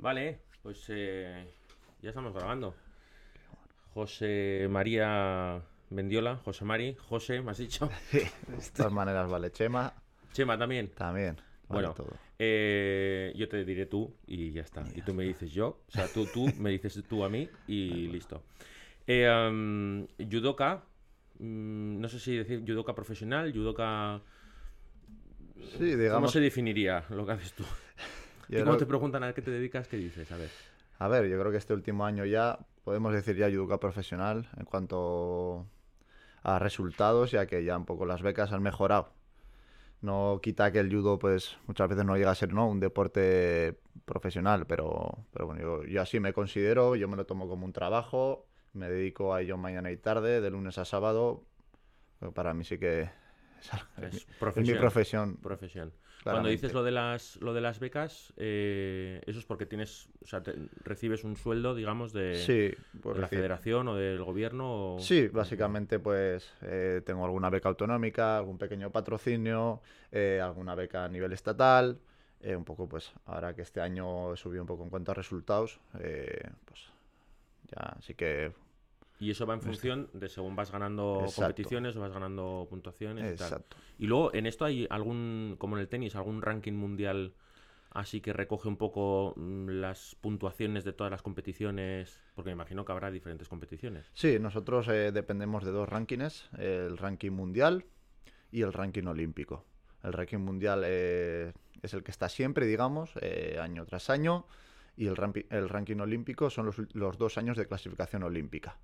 Vale, pues eh, ya estamos grabando. José María Mendiola, José Mari, José, me has dicho. de todas maneras, vale. Chema, Chema también. también. Vale Bueno, todo. eh, yo te diré tú y ya está. Y tú me dices yo. O sea, tú, tú me dices tú a mí y listo. Eh, judoka. mm, no sé si decir judoka profesional, judoka... Sí, ¿Cómo digamos. se definiría lo que haces tú? Y cuando te preguntan a qué te dedicas, ¿qué dices? A ver. A ver, yo creo que este último año ya podemos decir ya judoka profesional en cuanto a resultados, ya que ya un poco las becas han mejorado. No quita que el judo, pues muchas veces no llega a ser ¿no? un deporte profesional, pero, pero bueno, yo, yo así me considero, yo me lo tomo como un trabajo, me dedico a ello mañana y tarde, de lunes a sábado. pero Para mí sí que es, algo- Es es mi- es mi profesión. profesión. Cuando dices lo de las, lo de las becas, eh, eso es porque tienes, o sea, te- recibes un sueldo, digamos, de, Sí, de por la federación o del gobierno. O... Sí, básicamente pues eh, tengo alguna beca autonómica, algún pequeño patrocinio, eh, alguna beca a nivel estatal, eh, un poco pues ahora que este año he subido un poco en cuanto a resultados, eh, pues ya sí que... Y eso va en función de según vas ganando Exacto. competiciones o vas ganando puntuaciones y tal. Exacto. Y luego, en esto hay algún, como en el tenis, algún ranking mundial así que recoge un poco mm, las puntuaciones de todas las competiciones, porque me imagino que habrá diferentes competiciones. Sí, nosotros eh, dependemos de dos rankings, el ranking mundial y el ranking olímpico. El ranking mundial eh, es el que está siempre, digamos, eh, año tras año, y el, el ranking olímpico son los dos años de clasificación olímpica.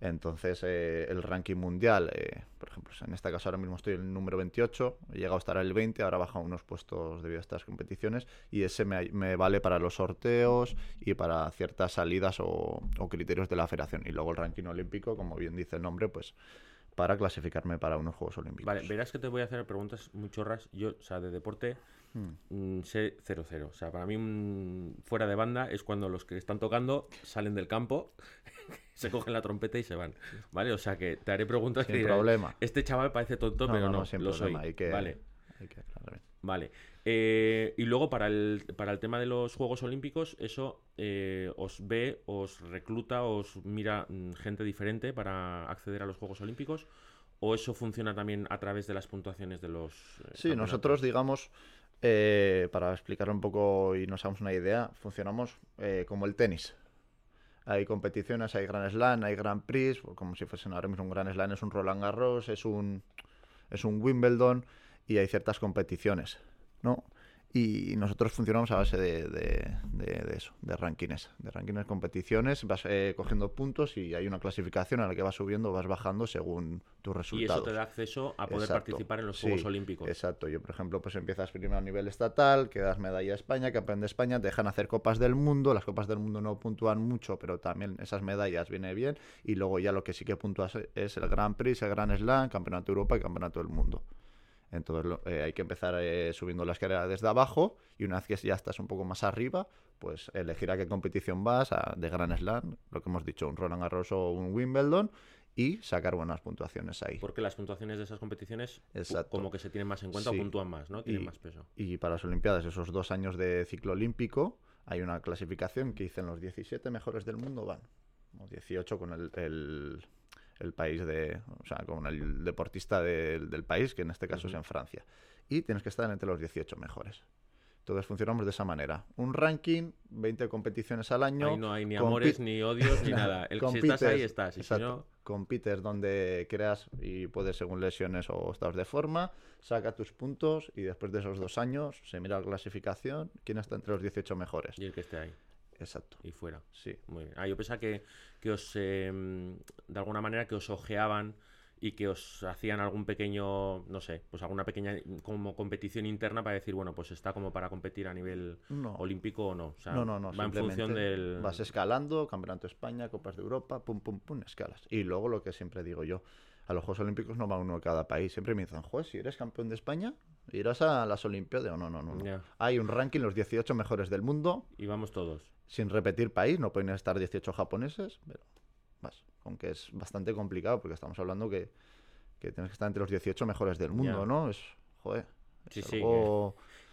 Entonces, eh, el ranking mundial, eh, por ejemplo, en este caso ahora mismo estoy en el número 28, he llegado a estar el 20, ahora he bajado unos puestos debido a estas competiciones, y ese me, vale para los sorteos y para ciertas salidas o, o criterios de la federación. Y luego el ranking olímpico, como bien dice el nombre, pues para clasificarme para unos Juegos Olímpicos. Vale, verás que te voy a hacer preguntas muy chorras. Yo, o sea, de deporte. Mm, sé 0-0. O sea, para mí, un fuera de banda es cuando los que están tocando salen del campo, se cogen la trompeta y se van. ¿Vale? O sea, que te haré preguntas Sin que dirás, problema. Este chaval parece tonto, pero no, sin lo soy. Hay que, Vale. hay que. Vale. Eh, y luego para el, para el tema de los Juegos Olímpicos, eso eh, os ve, os recluta, os mira mm, gente diferente para acceder a los Juegos Olímpicos. ¿O eso funciona también a través de las puntuaciones de los... eh, Sí, campeonatos? nosotros, digamos, eh, para explicar un poco y nos hagamos una idea, funcionamos eh, como el tenis. Hay competiciones, hay Grand Slam, hay Grand Prix, o como si fuesen ahora mismo un Grand Slam, es un Roland Garros, es un, es un Wimbledon y hay ciertas competiciones, ¿no? Y nosotros funcionamos a base de, de- de- de eso, de rankings, de rankings, competiciones, vas eh, cogiendo puntos y hay una clasificación a la que vas subiendo o vas bajando según tus Y resultados. eso te da acceso a poder Exacto. participar en los Sí, Juegos Olímpicos. Exacto. Yo, por ejemplo, pues empiezas primero a nivel estatal, quedas medalla de España, campeón de España, te dejan hacer copas del mundo. Las copas del mundo no puntúan mucho, pero también esas medallas viene bien. Y luego ya lo que sí que puntúas es el Grand Prix, el Grand Slam, Campeonato de Europa y Campeonato del Mundo. Entonces eh, hay que empezar eh, subiendo la escalera desde abajo y una vez que ya estás un poco más arriba, pues elegir a qué competición vas, a- de Grand Slam, lo que hemos dicho, un Roland Garros o un Wimbledon y sacar buenas puntuaciones ahí. Porque las puntuaciones de esas competiciones Exacto. como que se tienen más en cuenta Sí. o puntúan más, ¿no? Tienen Y- más peso. Y para las Olimpiadas, esos dos años de ciclo olímpico, hay una clasificación que dicen los 17 mejores del mundo van. O 18 con el, el, el país de. O sea, con el deportista del- del país, que en este caso es en Francia. Y tienes que estar entre los 18 mejores. Entonces funcionamos de esa manera. Un ranking, 20 competiciones al año. Ahí no hay ni amores, ni odios, ni nada. El, si estás ahí, compites- estás. Y si no, compites donde creas y puedes según lesiones o estados de forma, saca tus puntos y después de esos dos años se mira la clasificación, quién está entre los 18 mejores. y el que esté ahí. Exacto, Y fuera. sí. Muy bien. Ah, yo pensaba que, que os, eh, de alguna manera, que os ojeaban y que os hacían algún pequeño, no sé, pues alguna pequeña como competición interna para decir, bueno, pues está como para competir a nivel No. olímpico o no. O sea, no, no, no. va en función del... Vas escalando, Campeonato de España, Copas de Europa, pum, pum, pum, escalas. Y luego lo que siempre digo yo, a los Juegos Olímpicos no va uno de cada país. Siempre me dicen, juez, si eres campeón de España, irás a las Olimpiadas. No, no, no. no. Hay un ranking, los 18 mejores del mundo, Y vamos todos. sin repetir país, no pueden estar 18 japoneses, pero vas, aunque es bastante complicado porque estamos hablando que, que tienes que estar entre los 18 mejores del mundo. ¿no? Es, joder, es Sí, sí,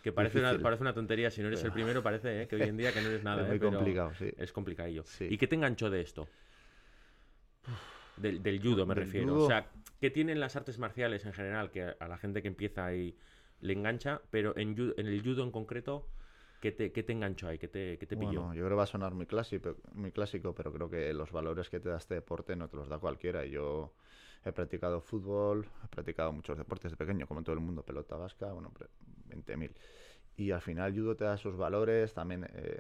Que parece una, Difícil. parece una tontería, si no eres el primero parece ¿eh? que hoy en día que no eres nada. es ¿eh? muy Pero complicado, sí. Es complicadillo. Sí. ¿Y qué te enganchó de esto? Del, del judo me Del refiero. judo. O sea, ¿qué tienen las artes marciales en general que a, a la gente que empieza ahí le engancha? Pero en, ju- en el judo en concreto, ¿qué te, qué te enganchó ahí? ¿Qué te, qué te pilló? Bueno, yo creo que va a sonar muy clásico, muy clásico, pero creo que los valores que te da este deporte no te los da cualquiera. Yo he practicado fútbol, he practicado muchos deportes de pequeño, como todo el mundo, pelota vasca, bueno, pre- 20.000. Y al final judo te da esos valores, también eh,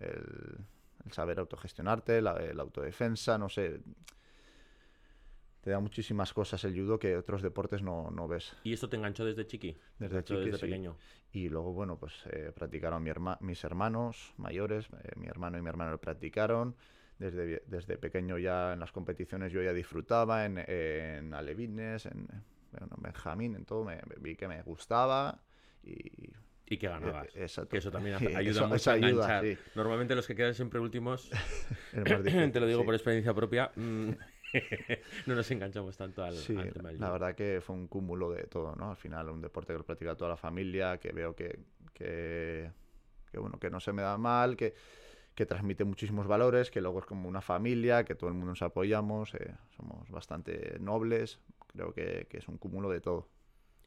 el, el saber autogestionarte, la, la autodefensa, no sé. Te da muchísimas cosas el judo que otros deportes no, no ves. ¿Y esto te enganchó desde chiqui? ¿Te Desde chiqui, desde sí. pequeño. Y luego, bueno, pues eh, practicaron mi herma- mis hermanos mayores, eh, mi hermano y mi hermano lo practicaron. Desde, desde pequeño ya en las competiciones yo ya disfrutaba, en, en alevines, en bueno, Benjamín, en todo, me, vi que me gustaba y... Y que ganabas. Eh, exacto. Que eso también ayuda eso- mucho eso a ayuda, sí. Normalmente los que quedan siempre últimos, te lo digo sí. por experiencia propia, mm, no nos enganchamos tanto al, Sí, al tema del la verdad que fue un cúmulo de todo, ¿no? Al final, un deporte que lo practica toda la familia, que veo que, que, que, bueno, que no se me da mal, que, que transmite muchísimos valores, que luego es como una familia, que todo el mundo nos apoyamos, eh, somos bastante nobles, creo que, que es un cúmulo de todo.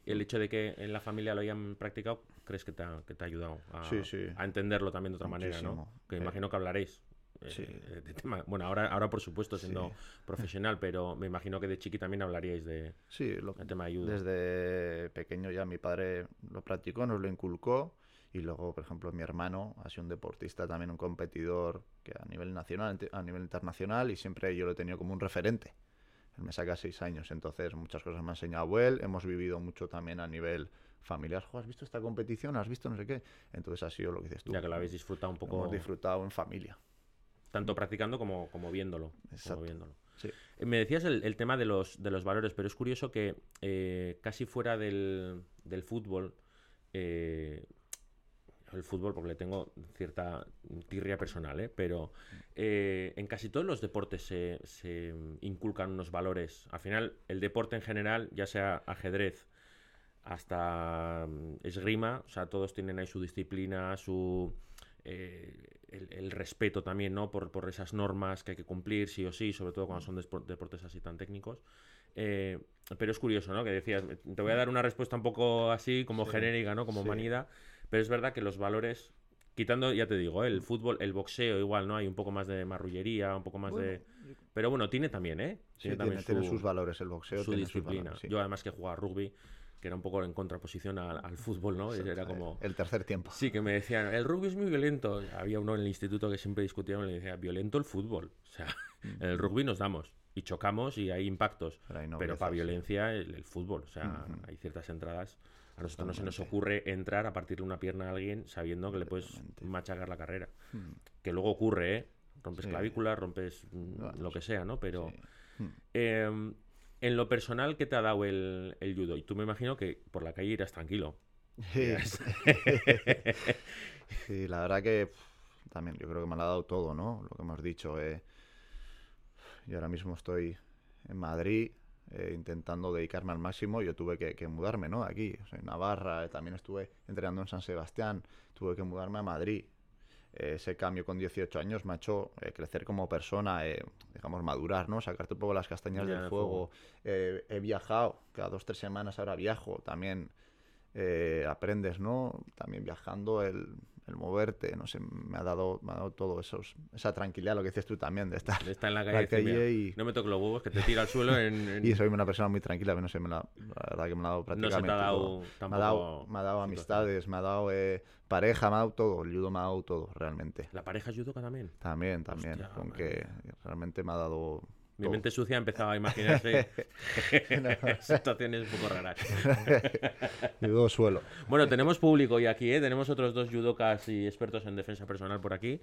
Y el hecho de que en la familia lo hayan practicado, ¿crees que te ha, que te ha ayudado a, Sí, sí. a entenderlo también de otra manera, ¿no? Que Eh, imagino que hablaréis. Eh, sí. eh, de tema. Bueno, ahora, ahora por supuesto siendo Sí. profesional, pero me imagino que de chiqui también hablaríais de, Sí, lo- del tema de judo. desde pequeño ya mi padre lo practicó, nos lo inculcó. Y luego, por ejemplo, mi hermano ha sido un deportista, también un competidor que a nivel nacional, a nivel internacional, y siempre yo lo he tenido como un referente. Él me saca seis años, entonces muchas cosas me ha enseñado él. Hemos vivido mucho también a nivel familiar. "Jo, ¿Has visto esta competición? ¿Has visto no sé qué? Entonces ha sido lo que dices tú. Ya que lo habéis disfrutado un Lo poco, hemos disfrutado en familia. Tanto practicando como, como viéndolo. como viéndolo. Sí. Eh, Me decías el, el tema de los, de los valores, pero es curioso que eh, casi fuera del, del fútbol, eh, el fútbol porque le tengo cierta tirria personal, ¿eh? pero en casi todos los deportes se, se inculcan unos valores. Al final, el deporte en general, ya sea ajedrez hasta mm, esgrima, o sea, todos tienen ahí su disciplina, su... eh, el, el respeto también, ¿no? Por, por esas normas que hay que cumplir, sí o sí, sobre todo cuando son despo- deportes así tan técnicos. Eh, pero es curioso, ¿no? Que decías, te voy a dar una respuesta un poco así, como Sí, genérica, ¿no? Como sí. manida, pero es verdad que los valores, quitando, ya te digo, ¿eh? el fútbol, el boxeo igual, ¿no? Hay un poco más de marrullería, un poco más de... Pero bueno, tiene también, ¿eh? Sí, tiene, también tiene sus valores el boxeo. su tiene sus disciplina. valores, sí. Yo además que jugaba rugby, que era un poco en contraposición al, al fútbol, ¿no? Exacto, Era como... El tercer tiempo. Sí, que me decían, el rugby es muy violento. Había uno en el instituto que siempre discutíamos y le decía, violento el fútbol. O sea, en el rugby nos damos y chocamos y hay impactos. Pero hay Pero para violencia el, el fútbol. O sea, Ujú. hay ciertas entradas. A nosotros no se nos ocurre entrar a partirle una pierna a alguien sabiendo que le puedes machacar la carrera. Mm, Que luego ocurre, ¿eh? Rompes Sí. clavículas, rompes mm, lo que sea, ¿no? Pero... sí. Mm. Eh, en lo personal, ¿qué te ha dado el, el judo? Y tú me imagino que por la calle irás tranquilo. Sí. Sí, la verdad que también yo creo que me lo ha dado todo, ¿no? Lo que hemos dicho. eh. Yo ahora mismo estoy en Madrid eh, intentando dedicarme al máximo. Yo tuve que, que mudarme, ¿no? Aquí, soy Navarra, eh, también estuve entrenando en San Sebastián, tuve que mudarme a Madrid. Eh, ese cambio con 18 años me ha hecho eh, crecer como persona, eh, digamos, madurar, ¿no? Sacarte un poco las castañas Ya, del del fuego. Eh, he viajado, cada dos, tres semanas ahora viajo, también aprendes, ¿no? También viajando, el, el moverte, no sé, me ha dado, me ha dado todo esos, esa tranquilidad, lo que dices tú también, de estar en la en calle, la calle "Mira, y, no me toques los huevos, que te tira al suelo en... en- y soy una persona muy tranquila, no sé, me la, la verdad que me ha dado no se prácticamente te ha dado todo. Me ha dado, me ha dado amistades, me ha dado eh, pareja, me ha dado todo, el judo me ha dado todo, realmente. ¿La pareja judoka también? También, también, Hostia, con que realmente me ha dado... Mi mente sucia empezaba a imaginarse situaciones un poco raras. Judo suelo. Bueno, tenemos público hoy aquí, ¿eh? Tenemos otros dos judokas y expertos en defensa personal por aquí,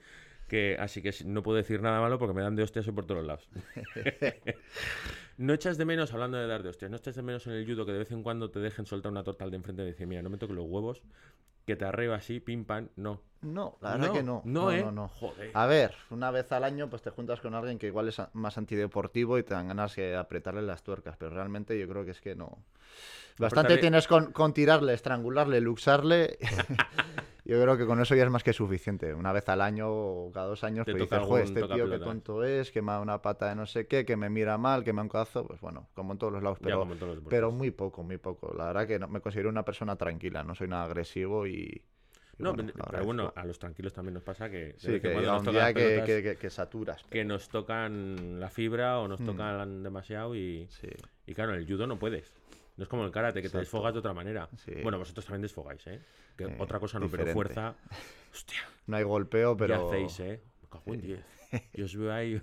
que así que no puedo decir nada malo porque me dan de hostias por todos lados. ¿No echas de menos, hablando de dar de hostias, no echas de menos en el judo que de vez en cuando te dejen soltar una torta al de enfrente y decir, mira, no me toques los huevos? que te arreba así, pim pam, no. No, la verdad que no. No, ¿eh? no, no. Joder. A ver, una vez al año pues te juntas con alguien que igual es más antideportivo y te dan ganas de apretarle las tuercas, pero realmente yo creo que es que no. Bastante Apretarle- tienes con, con tirarle, estrangularle, luxarle. yo creo que con eso ya es más que suficiente. Una vez al año o cada dos años, Te pues dices, joder, este tío qué tocapelota". tonto es, que me da una pata de no sé qué, que me mira mal, que me da un codazo. Pues bueno, como en todos los lados, pero, los pero muy poco, muy poco. La verdad que no, me considero una persona tranquila, no soy nada agresivo y... No, bueno, pero, bueno, a los tranquilos también nos pasa que Sí, que cuando nos tocan que, saturas. que nos tocan la fibra o nos Mm. tocan demasiado y, Sí, y claro, en el judo no puedes. No es como el karate, que te desfogas de otra manera. Sí. Bueno, vosotros también desfogáis, ¿eh? Que Eh, otra cosa no, pero fuerza... Hostia, no hay golpeo, ¿qué pero... hacéis, eh? Me cago en 10. Yo os veo ahí...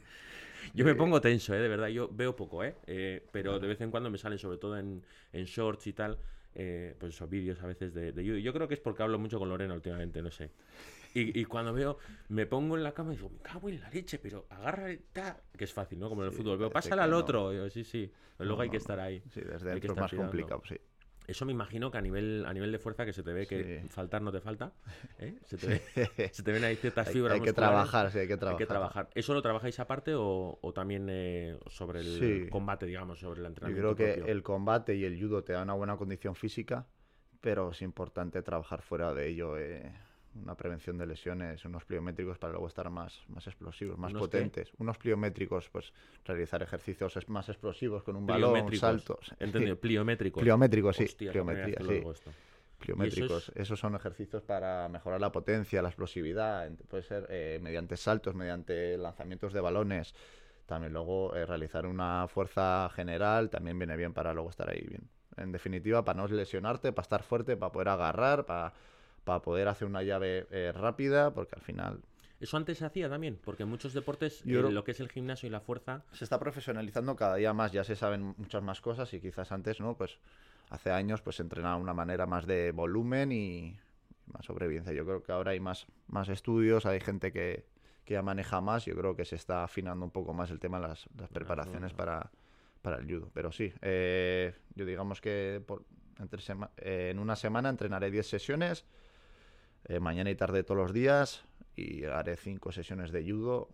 Yo me pongo tenso, ¿eh? De verdad, yo veo poco, ¿eh? Eh, pero de vez en cuando me salen, sobre todo en, en shorts y tal, eh, pues esos vídeos a veces de, de. Yo creo que es porque hablo mucho con Lorena últimamente, no sé. Y, y cuando veo, me pongo en la cama y digo, me cago en la leche, pero agarra ta", que es fácil, ¿no? Como en el Sí, fútbol. Veo, pásala al otro. Yo, sí, sí. Luego No, hay que estar ahí. Sí, desde Hay dentro es más complicado, sí. Eso me imagino que a nivel, a nivel de fuerza que se te ve que Sí. faltar no te falta. ¿eh? Se, te ve- se te ven ahí ciertas hay, fibras hay que trabajar, sí, hay que Hay trabajar. que trabajar. ¿Eso lo trabajáis aparte o, o también eh, sobre el Sí. combate, digamos, sobre el Yo entrenamiento? creo que el combate y el judo te dan una buena condición física, pero es importante trabajar fuera de ello. eh, una prevención de lesiones, unos pliométricos para luego estar más, más explosivos, más ¿Unos qué? potentes. Unos pliométricos, pues realizar ejercicios más explosivos con un balón, saltos. Entendido, pliométricos. Pliométricos, sí. Hostia, ¿cómo me pliometría, haces sí. pliométricos. Esos son ejercicios para mejorar la potencia, la explosividad. Puede ser eh, mediante saltos, mediante lanzamientos de balones. También luego eh, realizar una fuerza general también viene bien para luego estar ahí bien. En definitiva, para no lesionarte, para estar fuerte, para poder agarrar, para, para poder hacer una llave eh, rápida, porque al final Eso antes se hacía también, porque en muchos deportes eh, lo que es el gimnasio y la fuerza se está profesionalizando cada día más, ya se saben muchas más cosas y quizás antes, ¿no? Pues hace años pues se entrenaba una manera más de volumen y más sobrevivencia. Yo creo que ahora hay más, más estudios, hay gente que, que ya maneja más, yo creo que se está afinando un poco más el tema de las, las preparaciones para, para el judo. Pero sí, eh, yo digamos que por, entre sema- eh, en una semana entrenaré 10 sesiones, eh, mañana y tarde todos los días, y haré 5 sesiones de judo,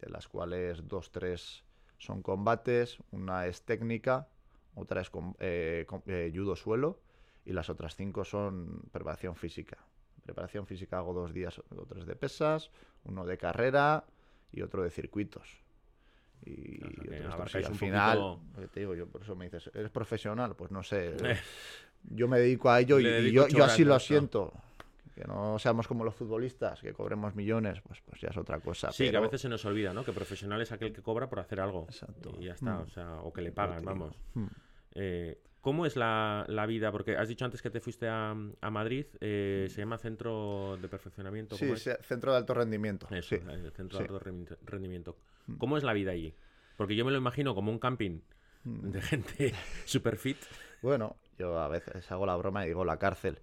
de las cuales 2, 3 son combates, una es técnica, otra es eh, eh, judo suelo, y las otras 5 son preparación física. Preparación física hago dos días o tres de pesas, uno de carrera y otro de circuitos. Y, O sea, al final, poquito- te digo yo, por eso me dices, ¿eres profesional? Pues no sé. Yo me dedico a ello y, yo, yo así lo siento. Que no seamos como los futbolistas, que cobremos millones, pues, pues ya es otra cosa. Sí, que a veces se nos olvida, ¿no? Que profesional es aquel que cobra por hacer algo. Exacto. Y ya está, Mm. o sea, o que le pagan, digo. vamos. Hmm. Eh, ¿Cómo es la, la vida? Porque has dicho antes que te fuiste a, a Madrid, eh, se llama Centro de Perfeccionamiento. Sí, centro de alto rendimiento. Eso, sí. el Centro sí. de Alto Rendimiento. ¿Cómo es la vida allí? Porque yo me lo imagino como un camping de gente super fit. Bueno, yo a veces hago la broma y digo la cárcel.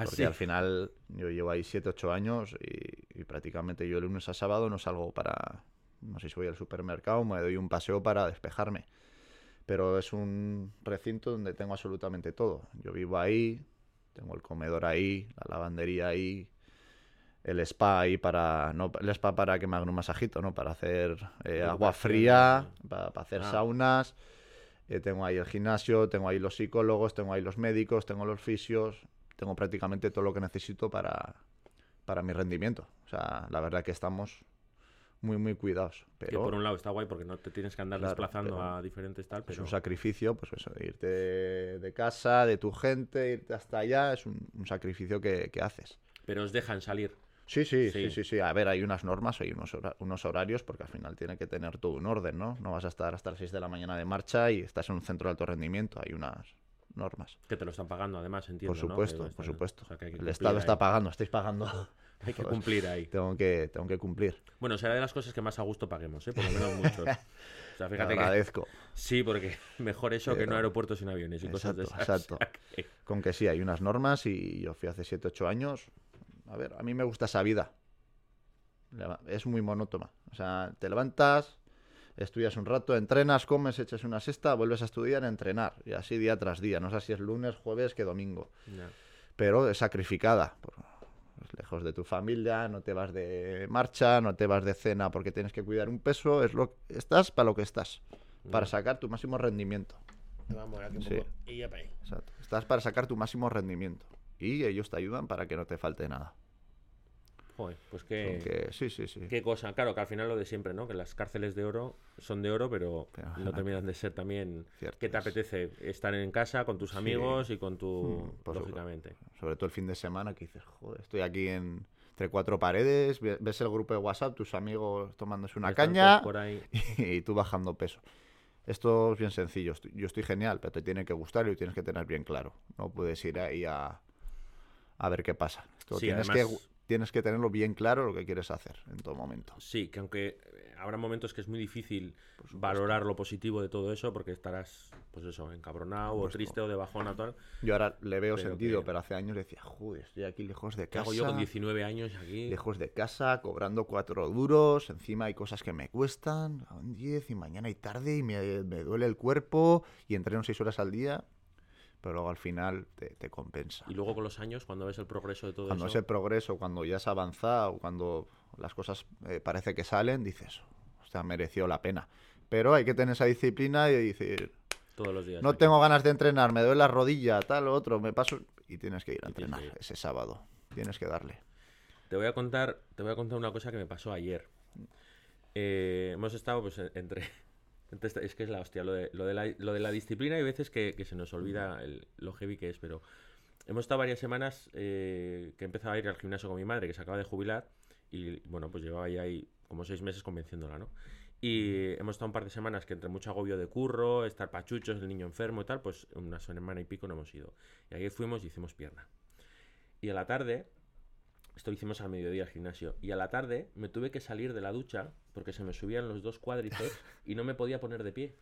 ¿Ah, Porque al final yo llevo ahí 7, 8 años y, y prácticamente yo el lunes a sábado no salgo para, no sé si voy al supermercado, me doy un paseo para despejarme. Pero es un recinto donde tengo absolutamente todo. Yo vivo ahí, tengo el comedor ahí, la lavandería ahí, el spa ahí para, no el spa para que me hagan un masajito, ¿no? Para hacer eh, agua fría, para, para hacer Ah. saunas. Eh, tengo ahí el gimnasio, tengo ahí los psicólogos, tengo ahí los médicos, tengo los fisios, tengo prácticamente todo lo que necesito para, para mi rendimiento. O sea, la verdad que estamos muy, muy cuidados. Que Pero por un lado está guay porque no te tienes que andar Claro, desplazando a diferentes tal, es pero un sacrificio, pues eso, de irte de, de casa, de tu gente, irte hasta allá, es un, un sacrificio que, que haces. pero os dejan salir. Sí, sí, Sí. sí, sí, sí. A ver, hay unas normas, hay unos, hora- unos horarios, porque al final tiene que tener todo un orden, ¿no? No vas a estar hasta las 6 de la mañana de marcha y estás en un centro de alto rendimiento, hay unas normas. Que te lo están pagando, además, entiendo. Por supuesto, por supuesto. o sea, que hay que El Estado está pagando, estáis pagando. Hay que cumplir ahí. tengo, que, tengo que cumplir. Bueno, será de las cosas que más a gusto paguemos, ¿eh? Por lo menos muchos. O sea, Te fíjate que agradezco. sí, porque mejor eso que no aeropuertos sin aviones y cosas de Exacto, esas. exacto. Con que sí, hay unas normas y yo fui hace 7, 8 años. A ver, a mí me gusta esa vida. Es muy monótona. O sea, te levantas, estudias un rato, entrenas, comes, echas una siesta, vuelves a estudiar, a entrenar. Y así día tras día. No sé si es lunes, jueves, que domingo. Pero es sacrificada. por- lejos de tu familia, no te vas de marcha, no te vas de cena porque tienes que cuidar un peso, es lo estás para lo que estás, para sacar tu máximo rendimiento. Vamos, aquí un Sí. poco. Y ya para ahí. Exacto. Estás para sacar tu máximo rendimiento y ellos te ayudan para que no te falte nada. Joder, pues qué, Porque- sí, sí, sí. qué cosa. Claro, que al final lo de siempre, ¿no? Que las cárceles de oro son de oro, pero, Pero, no terminan de ser también... ¿Qué te apetece? Estar en casa con tus amigos y con tu... Mm, por lógicamente. Sobre todo el fin de semana que dices, joder, estoy aquí en, entre cuatro paredes, ve- ves el grupo de WhatsApp, tus amigos tomándose una Están caña todos por ahí. y tú bajando peso. Esto es bien sencillo. Yo estoy genial, pero te tiene que gustar y lo tienes que tener bien claro. No puedes ir ahí a, a ver qué pasa. Esto Sí, tienes, además- que, tienes que tenerlo bien claro lo que quieres hacer en todo momento. Sí, que aunque eh, habrá momentos que es muy difícil valorar lo positivo de todo eso, porque estarás, pues eso, encabronado o triste o de bajona tal. Yo ahora le veo Pero sentido, que- pero hace años decía, joder, estoy aquí lejos de ¿Qué casa. hago yo con 19 años aquí? Lejos de casa, cobrando cuatro duros, encima hay cosas que me cuestan, a un 10 y mañana y tarde y me, me duele el cuerpo y entreno seis horas al día, pero luego al final te, te compensa. Y luego con los años, cuando ves el progreso de todo Cuando eso... ese progreso, cuando ya has avanzado, cuando las cosas eh, parece que salen, dices, o sea, mereció la pena. Pero hay que tener esa disciplina y decir, Todos los días. no aquí. tengo ganas de entrenar, me duele la rodilla, tal, otro, me paso... Y tienes que ir a Y entrenar ir. ese sábado. Tienes que darle. Te voy a contar, te voy a contar una cosa que me pasó ayer. Eh, hemos estado, pues, en- entre, esta- es que es la hostia, lo de, lo de, la, lo de la disciplina hay veces que, que se nos olvida el- lo heavy que es, pero hemos estado varias semanas eh, que he empezado a ir al gimnasio con mi madre, que se acaba de jubilar, y bueno, pues llevaba ya ahí como seis meses convenciéndola, ¿no? Y hemos estado un par de semanas que entre mucho agobio de curro, estar pachuchos, el niño enfermo y tal, pues una semana y pico no hemos ido. Y ayer fuimos y hicimos pierna. Y a la tarde, esto lo hicimos al mediodía al gimnasio. Y a la tarde me tuve que salir de la ducha porque se me subían los dos cuádriceps y no me podía poner de pie.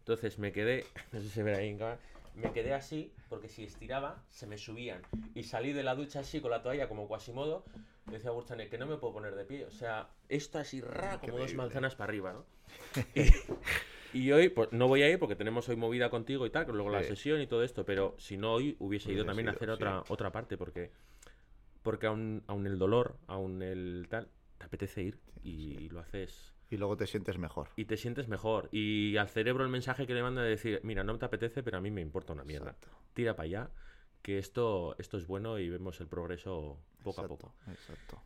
Entonces me quedé, no sé si se ve ahí en cámara, me quedé así porque si estiraba se me subían. Y salí de la ducha así con la toalla como Quasimodo. Le decía a Burchane que no me puedo poner de pie. O sea, esto así ra, como dos manzanas para arriba, ¿no? Y, y hoy, pues no voy a ir porque tenemos hoy movida contigo y tal, luego la sesión y todo esto, pero si no hoy hubiese ido también a ido, hacer sí. otra, otra parte porque porque aún, aún el dolor, aún el tal, te apetece ir y lo haces Y luego te sientes mejor. y te sientes mejor. Y al cerebro el mensaje que le manda de decir, mira, no te apetece, pero a mí me importa una mierda. Exacto. Tira para allá, que esto, esto es bueno y vemos el progreso poco a poco. Exacto.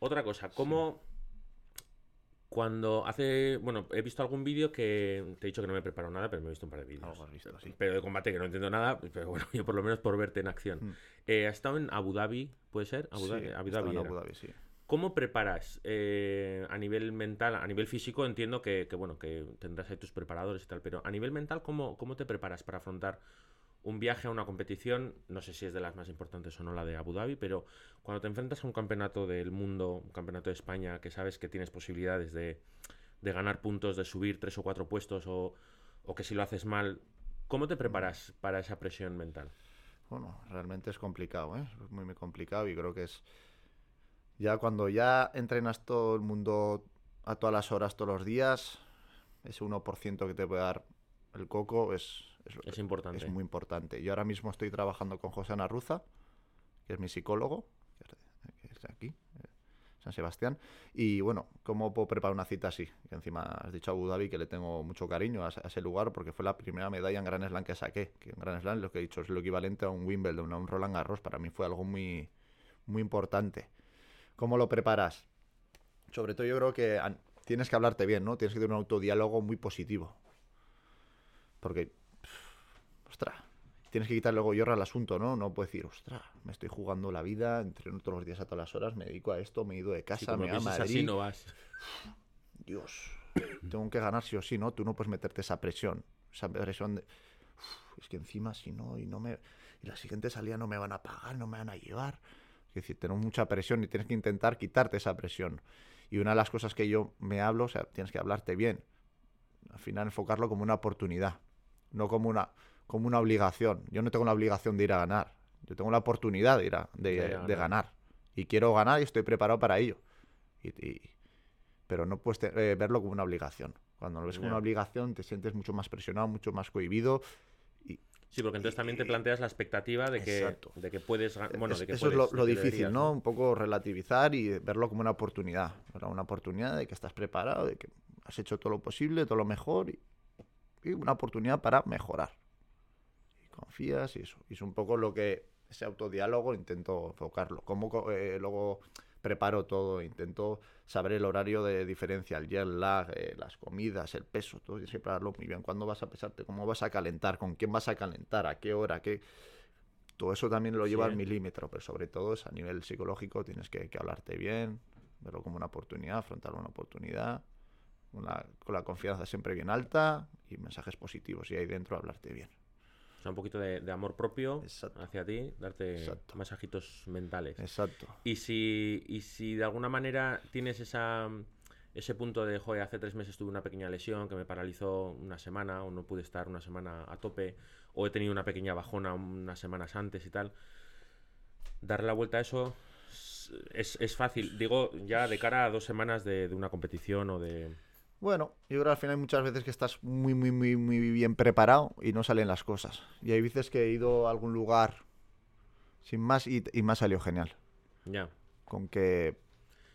Otra cosa, ¿cómo cuando hace, bueno, he visto algún vídeo que te he dicho que no me he preparado nada, pero me he visto un par de vídeos. Sí. Pero de combate que no entiendo nada, pero bueno, yo por lo menos por verte en acción. Mm. Eh, has estado en Abu Dhabi, ¿puede ser? Abu Sí, Dhabi, Abu estaba Dhabi en era. Abu Dhabi, sí. ¿Cómo preparas eh, a nivel mental, a nivel físico? Entiendo que, bueno, que tendrás ahí tus preparadores y tal, pero a nivel mental, ¿cómo, ¿cómo te preparas para afrontar un viaje a una competición? No sé si es de las más importantes o no la de Abu Dhabi, pero cuando te enfrentas a un campeonato del mundo, un campeonato de España, que sabes que tienes posibilidades de, de ganar puntos, de subir tres o cuatro puestos, o, o que si lo haces mal, ¿cómo te preparas para esa presión mental? Bueno, realmente es complicado, ¿eh? Es muy, muy complicado y creo que es... Ya cuando ya entrenas todo el mundo a todas las horas, todos los días, ese 1% que te puede dar el coco es, es, Es importante. es muy importante. Yo ahora mismo estoy trabajando con José Ana Ruza, que es mi psicólogo, que es aquí, eh, San Sebastián. Y bueno, ¿cómo puedo preparar una cita así? Que encima has dicho a Abu Dhabi que le tengo mucho cariño a, ese- a ese lugar porque fue la primera medalla en Gran Slam que saqué. Que en Gran Slam, lo que he dicho, es lo equivalente a un Wimbledon, a un Roland Garros. Para mí fue algo muy, muy importante. ¿Cómo lo preparas? Sobre todo yo creo que tienes que hablarte bien, ¿no? Tienes que tener un autodiálogo muy positivo. Porque, pff, ostras, tienes que quitar luego yorra al asunto, ¿no? No puedes decir, ostras, me estoy jugando la vida, entreno todos los días a todas las horas, me dedico a esto, me he ido de casa, como me a Madrid. así no vas. Dios, tengo que ganar sí o sí, ¿no? Tú no puedes meterte esa presión, esa presión de, "Uf, es que encima si no, y no me, y la siguiente salida no me van a pagar, no me van a llevar. Es decir, tenemos mucha presión y tienes que intentar quitarte esa presión. Y una de las cosas que yo me hablo, o sea, tienes que hablarte bien. Al final enfocarlo como una oportunidad, no como una, como una obligación. Yo no tengo la obligación de ir a ganar, yo tengo la oportunidad de ir a, de, De a de ganar. ganar. Y quiero ganar y estoy preparado para ello. Y, y- pero no puedes te- eh, verlo como una obligación. Cuando lo ves como Ya. una obligación te sientes mucho más presionado, mucho más cohibido. Sí, porque entonces también te planteas la expectativa de que, Exacto. de que puedes... Bueno, Es- de que eso puedes, es lo, lo difícil, deberías, ¿no? Un poco relativizar y verlo como una oportunidad. ¿verdad? Una oportunidad de que estás preparado, de que has hecho todo lo posible, todo lo mejor y, y una oportunidad para mejorar. Y confías y eso. Y es un poco lo que ese autodiálogo intento enfocarlo. Cómo eh, luego preparo todo, intento saber el horario de diferencia, el jet lag, eh, las comidas, el peso, todo tienes que prepararlo muy bien. ¿Cuándo vas a pesarte? ¿Cómo vas a calentar? ¿Con quién vas a calentar? ¿A qué hora? ¿Qué...? Todo eso también lo lleva Sí. al milímetro, pero sobre todo es a nivel psicológico tienes que, que hablarte bien, verlo como una oportunidad, afrontarlo una oportunidad, una- con la confianza siempre bien alta y mensajes positivos y ahí dentro hablarte bien. Sea, un poquito de, de amor propio Exacto. hacia ti, darte Exacto. masajitos mentales. Exacto. Y si, y si de alguna manera tienes esa, ese punto de, joder, hace tres meses tuve una pequeña lesión que me paralizó una semana o no pude estar una semana a tope o he tenido una pequeña bajona unas semanas antes y tal, darle la vuelta a eso es, es fácil. Digo, ya de cara a dos semanas de, de una competición o de... Bueno, yo creo que al final hay muchas veces que estás muy, muy, muy, muy bien preparado y no salen las cosas. Y hay veces que he ido a algún lugar sin más y, y me ha salido genial. Ya. Con que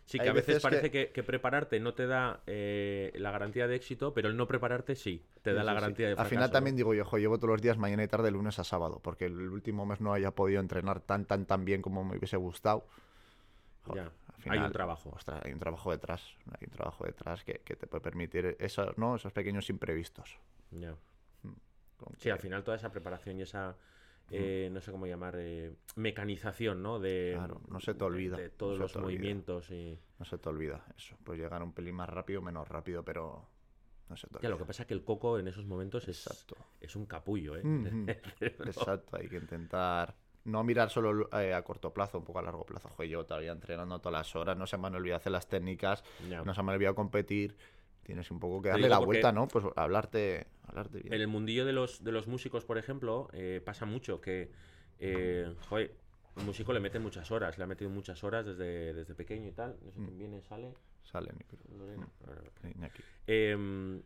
Sí, que a veces veces parece que- que, que prepararte no te da eh, la garantía de éxito, pero el no prepararte sí, te da Sí, la sí, sí. garantía de Al fracaso. final ¿no? también digo yo, jo, llevo todos los días mañana y tarde, lunes a sábado, porque el último mes no haya podido entrenar tan, tan, tan bien como me hubiese gustado. Joder, Ya, hay un trabajo. Ostras, hay un trabajo detrás, hay un trabajo detrás que, que te puede permitir eso, ¿no? esos pequeños imprevistos. Ya. Con Sí, al final toda esa preparación y esa, eh, no sé cómo llamar, eh, mecanización, ¿no? De, Claro, no se te olvida, De, no todos se los movimientos y... No se te olvida eso. Puedes llegar un pelín más rápido, menos rápido, pero no se te Ya, olvida. lo que pasa es que el coco en esos momentos es, Exacto. es un capullo, ¿eh? Exacto, hay que intentar no mirar solo eh, a corto plazo, un poco a largo plazo. Joder, yo todavía entrenando todas las horas, no se me han olvidado hacer las técnicas, no se me ha olvidado competir. Tienes un poco que darle la vuelta, ¿no? Pues hablarte, hablarte bien. En el mundillo de los, de los músicos, por ejemplo, eh, pasa mucho que, eh, joder, un músico le mete muchas horas, le ha metido muchas horas desde, desde pequeño y tal. No sé Mm. quién viene, sale. Sale, pero- Lorena. Iñaki. Em,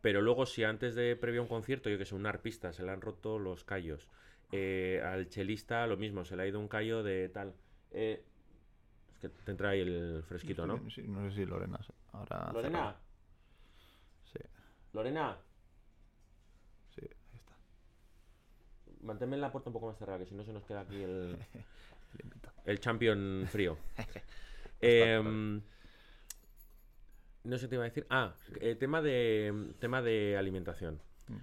pero luego, si antes de previo a un concierto, yo que sé, un arpista se le han roto los callos, eh, al chelista lo mismo, se le ha ido un callo de tal. eh, es que te entra ahí el fresquito, ¿no? Sí, no sé si Lorena. Ahora Lorena, cerrado. Sí, Lorena, sí, ahí está. manténme la puerta un poco más cerrada, que si no se nos queda aquí el, El champion frío. Pues Em, no sé qué te iba a decir. Ah, eh, tema de tema de alimentación. Mm.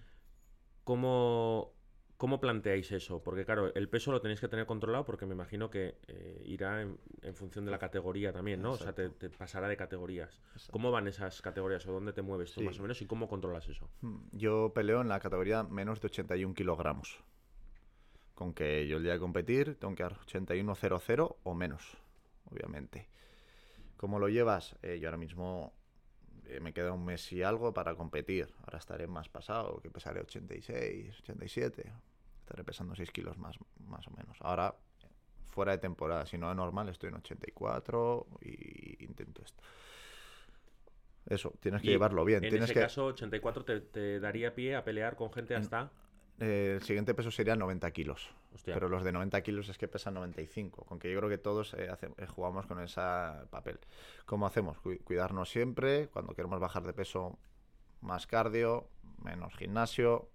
¿Cómo, ¿Cómo planteáis eso? Porque claro, el peso lo tenéis que tener controlado porque me imagino que eh, irá en, en función de la categoría también, ¿no? O sea, te, te pasará de categorías. Exacto. ¿Cómo van esas categorías o dónde te mueves tú Sí. más o menos y cómo controlas eso? Mm, Yo peleo en la categoría menos de 81 kilogramos. Con que yo el día de competir tengo que dar 81.00 o menos, obviamente. ¿Cómo lo llevas? Eh, yo ahora mismo me queda un mes y algo para competir. Ahora estaré más pasado, que pesaré 86, 87. Estaré pesando 6 kilos más, más o menos. Ahora, fuera de temporada, si no es normal, estoy en 84 y intento esto. Eso, tienes que Y llevarlo bien. En tienes ese que... caso, 84 te, te daría pie a pelear con gente En- hasta... Eh, el siguiente peso sería 90 kilos. Hostia. Pero los de 90 kilos es que pesan 95. Con que yo creo que todos eh, hace- eh, jugamos con ese papel. ¿Cómo hacemos? Cu- cuidarnos siempre. Cuando queremos bajar de peso, más cardio, menos gimnasio.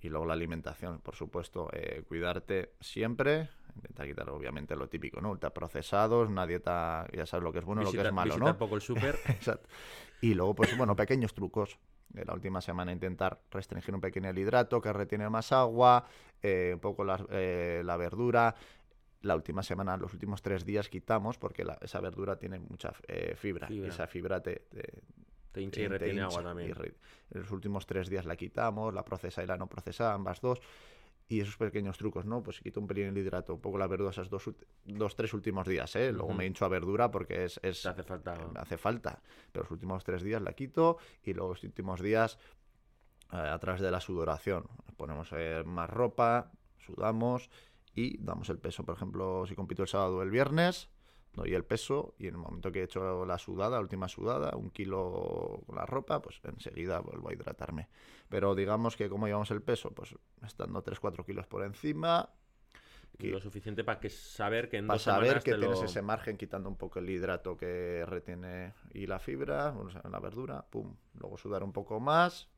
Y luego la alimentación, por supuesto. eh, cuidarte siempre. Intentar quitar, obviamente, lo típico, ¿no? Ultraprocesados, una dieta, ya sabes lo que es bueno y lo que es malo, ¿no? poco el súper. Exacto. Y luego, pues bueno, pequeños trucos. De la última semana intentar restringir un pequeño el hidrato que retiene más agua, eh, un poco la, eh, la verdura. La última semana, los últimos tres días quitamos porque la- esa verdura tiene mucha eh, fibra, Fibra. Y esa fibra te, te- Te hincha y te retiene hincha agua y también. re- los últimos tres días la quitamos, la procesa y la no procesada, ambas dos. Y esos pequeños trucos, ¿no? Pues quito un pelín el hidrato, un poco la verdura esos dos, dos tres últimos días, ¿eh? Luego me hincho a verdura porque es, es, Te hace falta... eh, me hace falta. Pero los últimos tres días la quito y luego los últimos días eh, a través de la sudoración. Ponemos eh, más ropa, sudamos y damos el peso. Por ejemplo, si compito el sábado o el viernes, doy el peso y en el momento que he hecho la sudada, la última sudada, un kilo con la ropa, pues enseguida vuelvo a hidratarme. Pero digamos que como llevamos el peso, pues estando 3-4 kilos por encima, Y lo suficiente para que saber que en para dos saber que tienes lo- ese margen quitando un poco el hidrato que retiene y la fibra, o sea, la verdura, pum, luego sudar un poco más,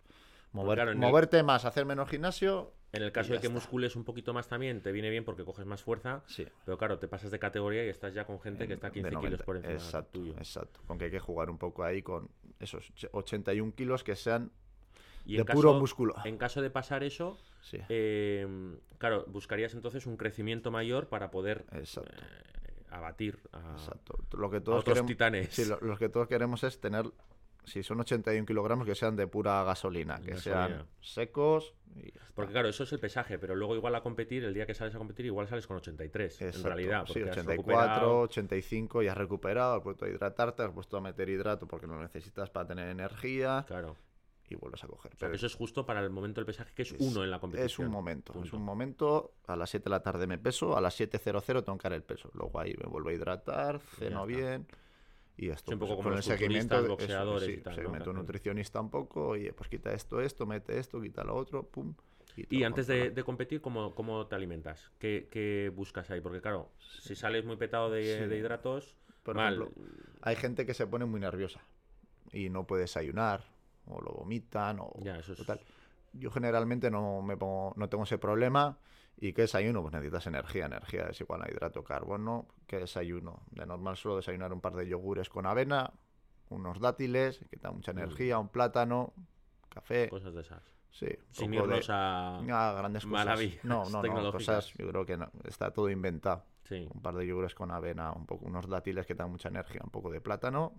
mover- claro, en el- moverte más, hacer menos gimnasio. En el caso de que está. muscules un poquito más también, te viene bien porque coges más fuerza. Sí. Pero claro, te pasas de categoría y estás ya con gente que está de 15 kilos 90. por encima Exacto, tuyo. exacto. Con que hay que jugar un poco ahí con esos ch- 81 kilos que sean Y de puro caso- músculo. En caso de pasar eso, Sí, eh, claro, buscarías entonces un crecimiento mayor para poder exacto. eh, abatir a, exacto. Lo que a todos otros queremos, titanes. sí, lo, lo que todos queremos es tener, si son 81 kilogramos, que sean de pura gasolina, que Gasolina. sean secos y. Porque claro, eso es el pesaje, pero luego igual a competir, el día que sales a competir, igual sales con 83, en Exacto, realidad. sí, Porque has 84, recuperado- 85, ya has recuperado, has puesto a hidratarte, has puesto a meter hidrato porque lo necesitas para tener energía Claro. y vuelves a coger. O sea, Pero eso es justo para el momento del pesaje, que es, es- uno en la competición. Es un momento, es Punto. un momento, a las 7 de la tarde me peso, a las 7.00 tengo que el peso, luego ahí me vuelvo a hidratar, ceno está. Y esto un poco pues, como los el seguimiento culturistas, de- eso, boxeadores sí, y tal, ¿no? Que hacen- nutricionista un poco, oye, pues quita esto, esto, mete esto, quita lo otro, pum. Y antes de, competir, ¿cómo, cómo te alimentas? ¿Qué, qué buscas ahí? Porque claro, si sales muy petado de, Sí. de hidratos, Por mal. ejemplo, hay gente que se pone muy nerviosa y no puede desayunar o lo vomitan o, Ya, eso es- o tal. Yo generalmente no me pongo, no tengo ese problema y ¿qué desayuno? Pues necesitas energía, energía es igual a hidrato, carbono, ¿qué desayuno? De normal suelo desayunar un par de yogures con avena, unos dátiles, que da mucha Mm. energía, un plátano, café, cosas de esas. sí, Sin de- irnos a... Ah, grandes cosas. maravillas No, no, no, cosas, yo creo que no, está todo inventado Sí. un par de yogures con avena, un poco, unos dátiles que dan mucha energía, un poco de plátano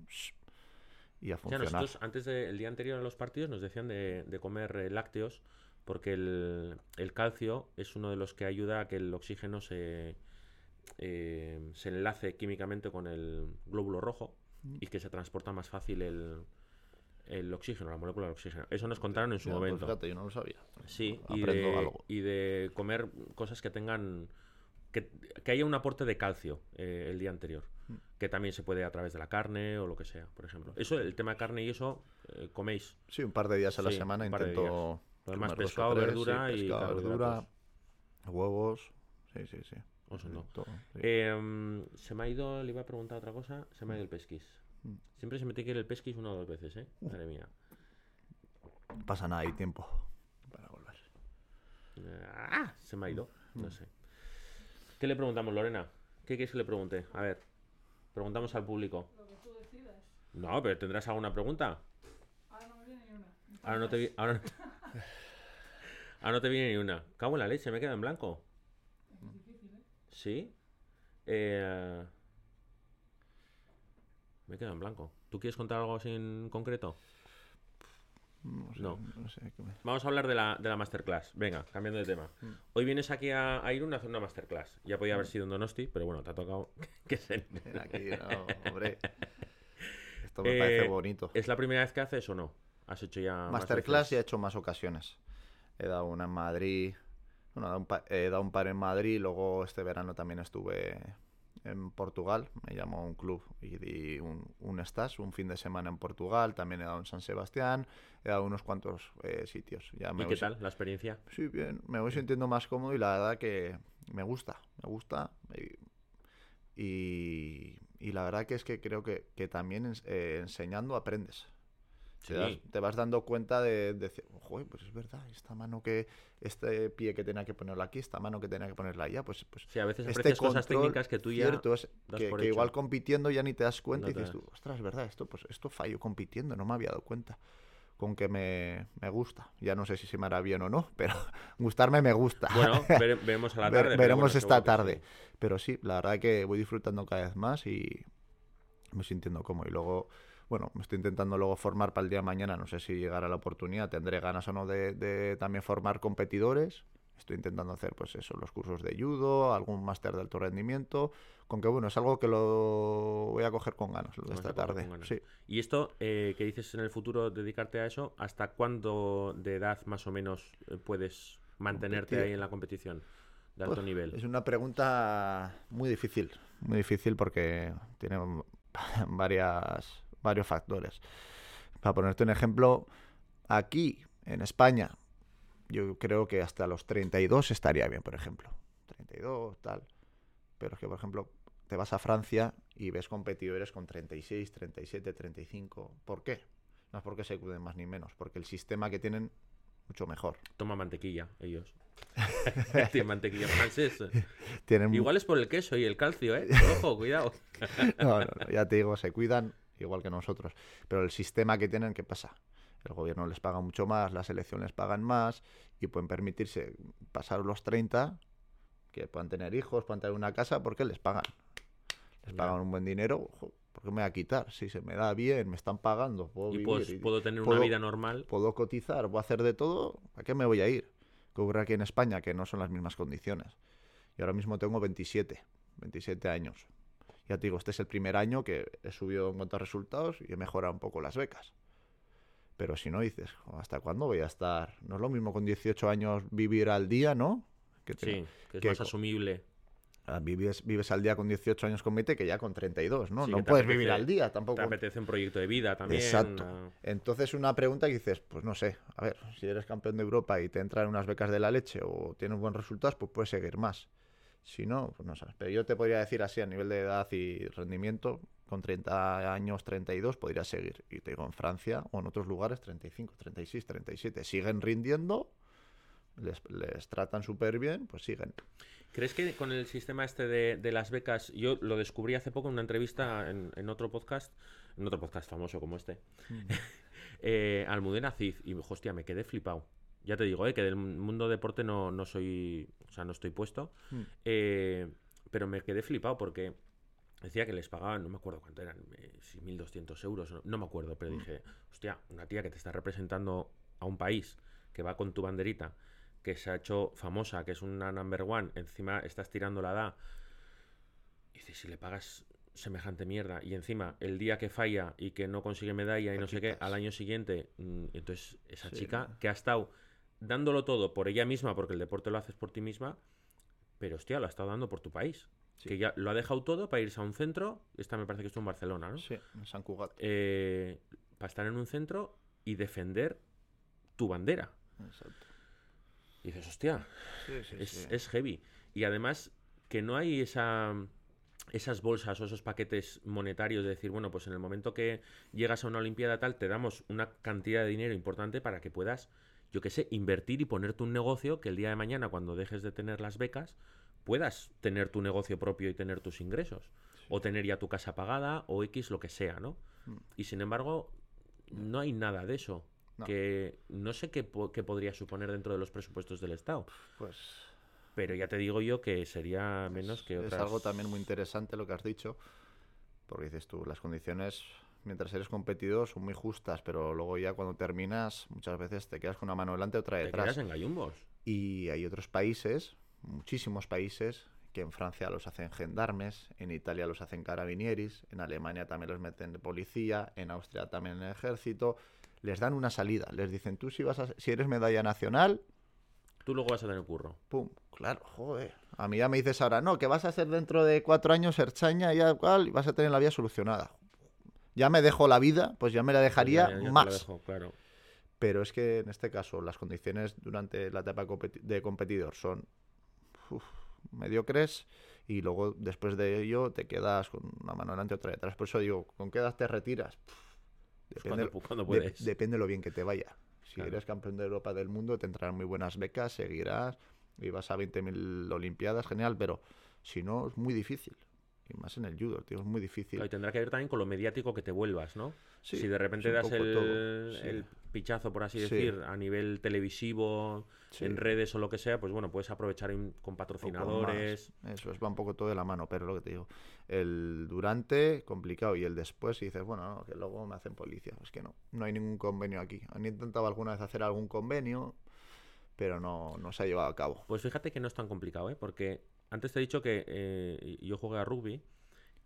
y a Ya, funcionar. nosotros antes del día anterior a los partidos nos decían de, de comer eh, lácteos porque el, el calcio es uno de los que ayuda a que el oxígeno se, eh, se enlace químicamente con el glóbulo rojo Mm. y que se transporta más fácil el, el oxígeno, la molécula del oxígeno. Eso nos contaron en su Ya, pues momento. fíjate, yo no lo sabía. Sí, y Aprendo de, algo. y de comer cosas que tengan. Que, que haya un aporte de calcio eh, el día anterior. Mm. Que también se puede a través de la carne o lo que sea, por ejemplo. Eso, el tema de carne y eso, eh, coméis. Sí, un par de días a la Sí, semana intento. O pescado, tres, sí, verdura y pescado, verdura, carbohidratos. huevos. Sí, sí, sí. Eso no. Todo, sí. Eh, se me ha ido, le iba a preguntar otra cosa, se me ha ido el pesquis. Mm. Siempre se me tiene que ir el pesquis una o dos veces, ¿eh? Madre mía. No pasa nada, hay tiempo para volver. Ah, se me ha ido, no Mm. sé. ¿Qué le preguntamos, Lorena? ¿Qué quieres que le pregunte? A ver, preguntamos al público. Lo que tú decidas. No, pero ¿tendrás alguna pregunta? Ahora no me viene ni una. Ahora no te, vi- ahora, ahora no te viene ni una. Cago en la leche, me queda en blanco. Es difícil, ¿eh? ¿Sí? Eh, me queda en blanco. ¿Tú quieres contar algo así en concreto? No sé, No. no sé qué me- Vamos a hablar de la, de la masterclass. Venga, cambiando de tema. Mm. Hoy vienes aquí a, a Irún a hacer una masterclass. Ya podía haber sido en Donosti, pero bueno, te ha tocado que ser. Aquí, no, hombre. Esto me Eh, parece bonito. ¿Es la primera vez que haces o no? ¿Has hecho ya Masterclass ya he hecho más ocasiones. He dado una en Madrid. Bueno, he dado un, pa- he dado un par en Madrid. Luego este verano también estuve en Portugal. Me llamó un club y di un, un stage, un fin de semana en Portugal. También he dado en San Sebastián. He dado unos cuantos eh, sitios. Ya me ¿Y qué tal la experiencia? Sí, bien. Me voy sintiendo más cómodo y la verdad que me gusta. Me gusta. Y, y, y la verdad que es que creo que, que también eh, enseñando aprendes. Te, das- Sí. te vas dando cuenta de, de decir, "Joder, pues es verdad, esta mano que, este pie que tenía que ponerlo aquí, esta mano que tenía que ponerla allá, pues, pues Sí, a veces este cosas técnicas que tú ya cierto, es que, que igual compitiendo ya ni te das cuenta No y dices tú, ostras, es verdad, esto, pues esto fallo compitiendo, no me había dado cuenta. Con que me, me gusta. Ya no sé si se me hará bien o no, pero gustarme me gusta. Bueno, vere- veremos a la Ver- tarde. pero veremos bueno, esta tarde. sí. Pero sí, la verdad que voy disfrutando cada vez más y me sintiendo cómodo. Y luego, bueno, me estoy intentando luego formar para el día de mañana. No sé si llegará la oportunidad, tendré ganas o no de, de también formar competidores. Estoy intentando hacer, pues eso, los cursos de judo, algún máster de alto rendimiento. Con que, bueno, es algo que lo voy a coger con ganas lo de esta tarde. Sí. Y esto eh, que dices en el futuro, dedicarte a eso, ¿hasta cuándo de edad más o menos eh, puedes mantenerte Competir. ahí en la competición de alto Pues, nivel? Es una pregunta muy difícil. Muy difícil porque tiene varias, varios factores. Para ponerte un ejemplo, aquí en España, yo creo que hasta los 32 estaría bien, por ejemplo. 32, tal. Pero es que, por ejemplo, te vas a Francia y ves competidores con 36, 37, 35. ¿Por qué? No es porque se cuiden más ni menos, porque el sistema que tienen mucho mejor. Toma mantequilla, ellos. Tienen mantequilla. Tienen Igual es por el queso y el calcio, ¿eh? Ojo, cuidado. No, no, no, ya te digo, se cuidan igual que nosotros. Pero el sistema que tienen, ¿qué pasa? El gobierno les paga mucho más, las elecciones les pagan más y pueden permitirse pasar los 30, que puedan tener hijos, puedan tener una casa, porque les pagan. Les pagan un buen dinero, ojo, ¿por qué me voy a quitar? Si se me da bien, me están pagando, puedo Y vivir, pues puedo tener puedo- una vida normal. puedo cotizar, puedo hacer de todo, ¿a qué me voy a ir? Que ocurre aquí en España, que no son las mismas condiciones. Y ahora mismo tengo 27, 27 años. Ya te digo, este es el primer año que he subido en cuanto a resultados y he mejorado un poco las becas. Pero si no dices, "Jo, ¿hasta cuándo voy a estar? No es lo mismo con 18 años vivir al día, ¿no? Que te- Sí, que es que más asumible. ah, vives, vives al día con 18 años con 20 que ya con 32, ¿no? Sí, no te puedes vivir al día Te tampoco. apetece un proyecto de vida también. Exacto. Entonces una pregunta que dices, pues no sé, a ver, si eres campeón de Europa y te entran unas becas de la leche o tienes buenos resultados, pues puedes seguir más. Si no, pues no sabes. Pero yo te podría decir así a nivel de edad y rendimiento, con 30 años, 32, podrías seguir. Y te digo, en Francia o en otros lugares, 35, 36, 37. Siguen rindiendo, les, les tratan súper bien, pues siguen. ¿Crees que con el sistema este de, de las becas, yo lo descubrí hace poco en una entrevista en, en otro podcast, en otro podcast famoso como este, eh, Almudena Cid, y hostia, me quedé flipado. Ya te digo, eh, que del mundo deporte no, no soy, o sea, no estoy puesto, Mm. eh, pero me quedé flipado porque decía que les pagaban, no me acuerdo cuánto eran, eh, si 1.200 euros, no, no me acuerdo, pero dije, hostia, una tía que te está representando a un país, que va con tu banderita, que se ha hecho famosa, que es una number one, encima estás tirando la edad, y dices, si le pagas semejante mierda, y encima el día que falla y que no consigue medalla y no sé qué, al año siguiente, mm, entonces esa Sí. chica que ha estado dándolo todo por ella misma, porque el deporte lo haces por ti misma, pero hostia, lo ha estado dando por tu país. Sí. Que ya lo ha dejado todo para irse a un centro, esta me parece que estuvo en Barcelona, ¿no? Sí, en San Cugat. Eh, para estar en un centro y defender tu bandera. Exacto. Y dices, hostia, Sí, sí, es, es heavy. Y además que no hay esa, esas bolsas o esos paquetes monetarios de decir, bueno, pues en el momento que llegas a una Olimpiada tal, te damos una cantidad de dinero importante para que puedas, yo qué sé, invertir y ponerte un negocio que el día de mañana, cuando dejes de tener las becas, puedas tener tu negocio propio y tener tus ingresos. O tener ya tu casa pagada o X lo que sea, ¿no? Mm. Y sin embargo, no hay nada de eso. No. Que no sé qué, po- qué podría suponer dentro de los presupuestos del Estado. Pues Pero ya te digo yo que sería menos que es otras. algo también muy interesante lo que has dicho, porque dices tú, las condiciones mientras eres competidor son muy justas, pero luego ya cuando terminas muchas veces te quedas con una mano delante y otra Te detrás. quedas en gallumbos. Y hay otros países, muchísimos países, que en Francia los hacen gendarmes, en Italia los hacen carabinieris, en Alemania también los meten de policía, en Austria también en el ejército. Les dan una salida, les dicen, tú si, vas a, si eres medalla nacional, Tú luego vas a tener curro. Pum, claro, joder. A mí ya me dices ahora, no, que vas a ser dentro de cuatro años Erchaña y ya cual, y vas a tener la vida solucionada. Ya me dejo la vida, pues ya me la dejaría Ya- ya te lo más. dejo, claro. Pero es que en este caso las condiciones durante la etapa de competidor son uf, mediocres y luego después de ello te quedas con una mano delante y otra detrás. Por eso digo, ¿con qué edad te retiras? Depende, de- depende lo bien que te vaya. Si Claro. eres campeón de Europa del mundo, te entrarán muy buenas becas, seguirás y vas a 20.000 Olimpiadas, genial, pero si no, es muy difícil. Y más en el judo, tío, es muy difícil. Claro, y tendrá que ver también con lo mediático que te vuelvas, ¿no? Sí, si de repente das el, sí. el pichazo, por así Sí. decir, a nivel televisivo, en redes o lo que sea, pues bueno, puedes aprovechar con patrocinadores. Eso es, va un poco todo de la mano, pero lo que te digo, el durante, complicado, y el después, y dices, bueno, no, que luego me hacen policía. Es que no, no hay ningún convenio aquí. Han intentado alguna vez hacer algún convenio, pero no, no se ha llevado a cabo. Pues fíjate que no es tan complicado, ¿eh? Porque antes te he dicho que eh, yo jugué a rugby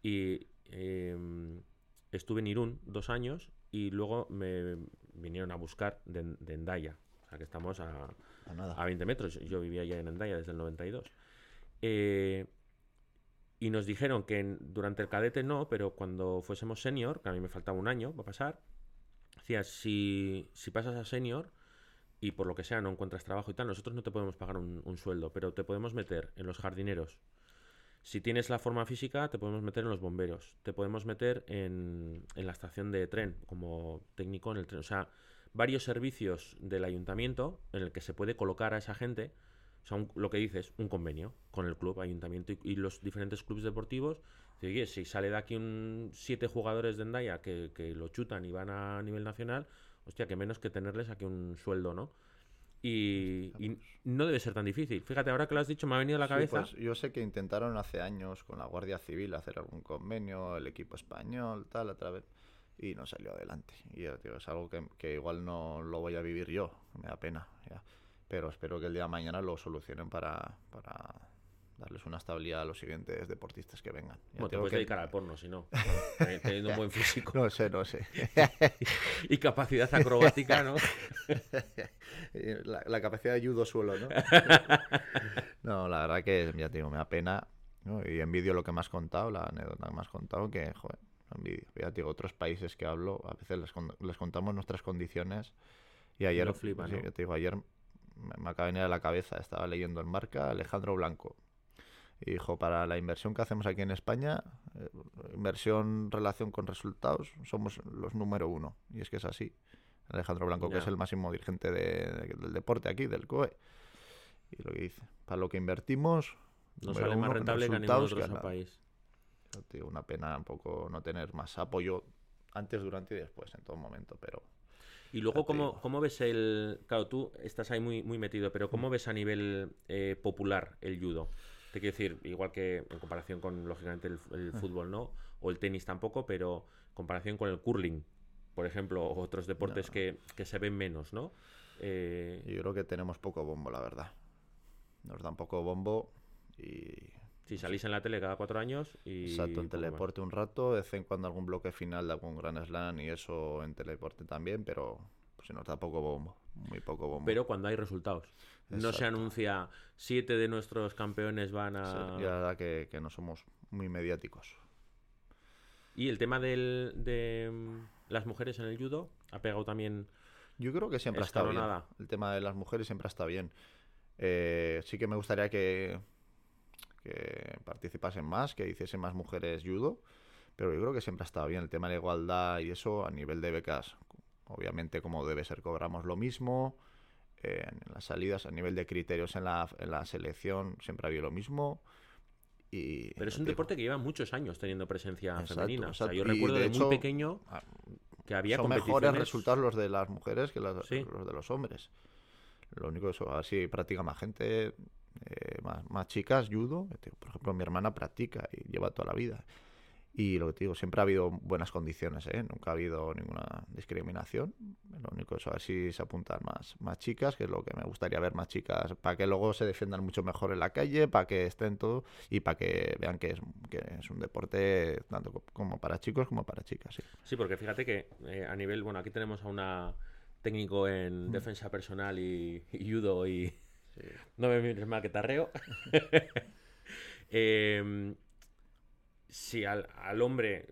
y eh, estuve en Irún dos años y luego me vinieron a buscar de, de Endaya. O sea que estamos a, A nada. a 20 metros. Yo vivía ya en Endaya desde el 92. Eh, Y nos dijeron que en- durante el cadete no, pero cuando fuésemos senior, que a mí me faltaba un año para pasar, decía, si, si pasas a senior y por lo que sea no encuentras trabajo y tal, nosotros no te podemos pagar un, sueldo, pero te podemos meter en los jardineros. Si tienes la forma física, te podemos meter en los bomberos. Te podemos meter en, en la estación de tren como técnico en el tren. O sea, varios servicios del ayuntamiento en el que se puede colocar a esa gente. O sea, lo que dices, un convenio con el club, ayuntamiento y, los diferentes clubes deportivos. Si sale de aquí un siete jugadores de Endaya que, que lo chutan y van a nivel nacional, hostia, que menos que tenerles aquí un sueldo, ¿no? Y, y no debe ser tan difícil. Fíjate, ahora que lo has dicho, me ha venido a la Sí, cabeza. pues yo sé que intentaron hace años con la Guardia Civil hacer algún convenio, el equipo español, tal, otra vez, y no salió adelante. Y tío, es algo que, que igual no lo voy a vivir yo, me da pena, ya. Pero espero que el día de mañana lo solucionen para, para darles una estabilidad a los siguientes deportistas que vengan. Ya Bueno, te puedes que- dedicar al porno, si no. Teni- Teniendo un buen físico No sé, no sé. y capacidad acrobática, ¿no? la, la capacidad de judo suelo, ¿no? no, la verdad que ya te digo, me da pena. ¿no? Y envidio lo que me has contado, la anécdota que me has contado, que, joder, envidio. Ya te digo, otros países que hablo, a veces les, con- les contamos nuestras condiciones. Y ayer, sí, ¿no? ya te digo, ayer me, me acaba de venir a la cabeza, estaba leyendo en marca Alejandro Blanco. Y dijo, para la inversión que hacemos aquí en España, eh, inversión relación con resultados, somos los número uno. Y es que es así. Alejandro Blanco, que es el máximo dirigente de- de- del deporte aquí, del COE. Y lo que dice, para lo que invertimos, Nos sale más rentable que ningún otro que país. Digo, una pena un poco no tener más apoyo antes, durante y después, en todo momento, pero Y luego, ¿cómo, cómo ves el...? Claro, tú estás ahí muy, muy metido, pero Mm. ¿cómo ves a nivel eh, popular el judo? Te quiero decir, igual que en comparación con, lógicamente, el, el Ah. fútbol, ¿no? O el tenis tampoco, pero en comparación con el curling, por ejemplo, o otros deportes No. que, que se ven menos, ¿no? Eh, yo creo que tenemos poco bombo, la verdad. Nos dan poco bombo y si salís en la tele cada cuatro años y... Exacto, en más. teleporte un rato, de vez en cuando algún bloque final de algún Grand Slam y eso en teleporte también, pero se nos da poco bombo, muy poco bombo. Pero cuando hay resultados. No se anuncia siete de nuestros campeones van Sí, a... y la verdad que, que no somos muy mediáticos. Y el tema del, de mm, las mujeres en el judo ha pegado también... Yo creo que siempre ha estado bien. El tema de las mujeres siempre está bien. Eh, sí que me gustaría que, que participasen más, que hiciesen más mujeres judo, pero yo creo que siempre ha estado bien. El tema de la igualdad y eso a nivel de becas, obviamente como debe ser, cobramos lo mismo. eh, en las salidas, a nivel de criterios en la, en la selección, siempre ha habido lo mismo. Y, Pero es un deporte que lleva muchos años teniendo presencia Exacto, femenina. O sea, yo recuerdo de de, hecho, muy pequeño ah, que había son mejores resultados los de las mujeres que Sí. los de los hombres. Lo único es así practica más gente, eh, más, más chicas, judo. Por ejemplo, mi hermana practica y lleva toda la vida. Y lo que te digo, siempre ha habido buenas condiciones, ¿eh? Nunca ha habido ninguna discriminación. Lo único es a ver si se apuntan más, más chicas, que es lo que me gustaría ver más chicas, para que luego se defiendan mucho mejor en la calle, para que estén todo y para que vean que es, que es un deporte tanto co- como para chicos como para chicas. Sí. Sí, porque fíjate que eh, a nivel... Bueno, aquí tenemos a una técnico Mm. en defensa personal y, y judo y... No me mires mal que tarreo. si al, al hombre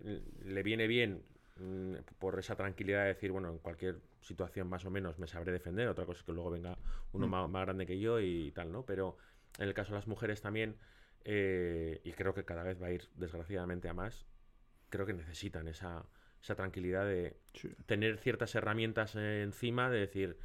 le viene bien mm, por esa tranquilidad de decir, bueno, en cualquier situación más o menos me sabré defender, otra cosa es que luego venga uno Mm. más, más grande que yo y tal, ¿no? Pero en el caso de las mujeres también, eh, y creo que cada vez va a ir desgraciadamente a más, creo que necesitan esa, esa tranquilidad de tener ciertas herramientas encima, de decir,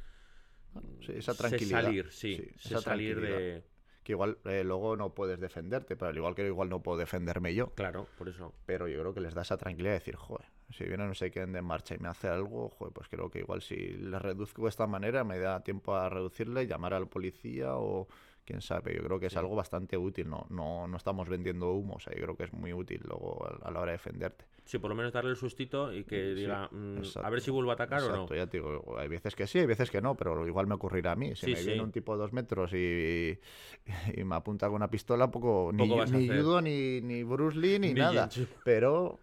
Sí, esa sé tranquilidad. salir, sí, Sí, sé esa salir de... Que igual eh, luego no puedes defenderte, pero al igual que igual no puedo defenderme yo. Claro, por eso. Pero yo creo que les da esa tranquilidad de decir, joder, si viene no sé quién de marcha y me hace algo, joder, pues creo que igual si le reduzco de esta manera me da tiempo a reducirle, llamar a la policía o quién sabe. Yo creo que es algo bastante útil, no, no, no estamos vendiendo humo, o sea, yo creo que es muy útil luego a, la hora de defenderte. Sí, por lo menos darle el sustito y que Sí, diga, mm, a ver si vuelvo a atacar Exacto, o no. ya te digo, hay veces que sí, hay veces que no, pero igual me ocurrirá a mí. Si Sí, me viene un tipo de dos metros y, y me apunta con una pistola, poco, ni, Poco judo, ni, ni Bruce Lee, ni, Ni nada. Pero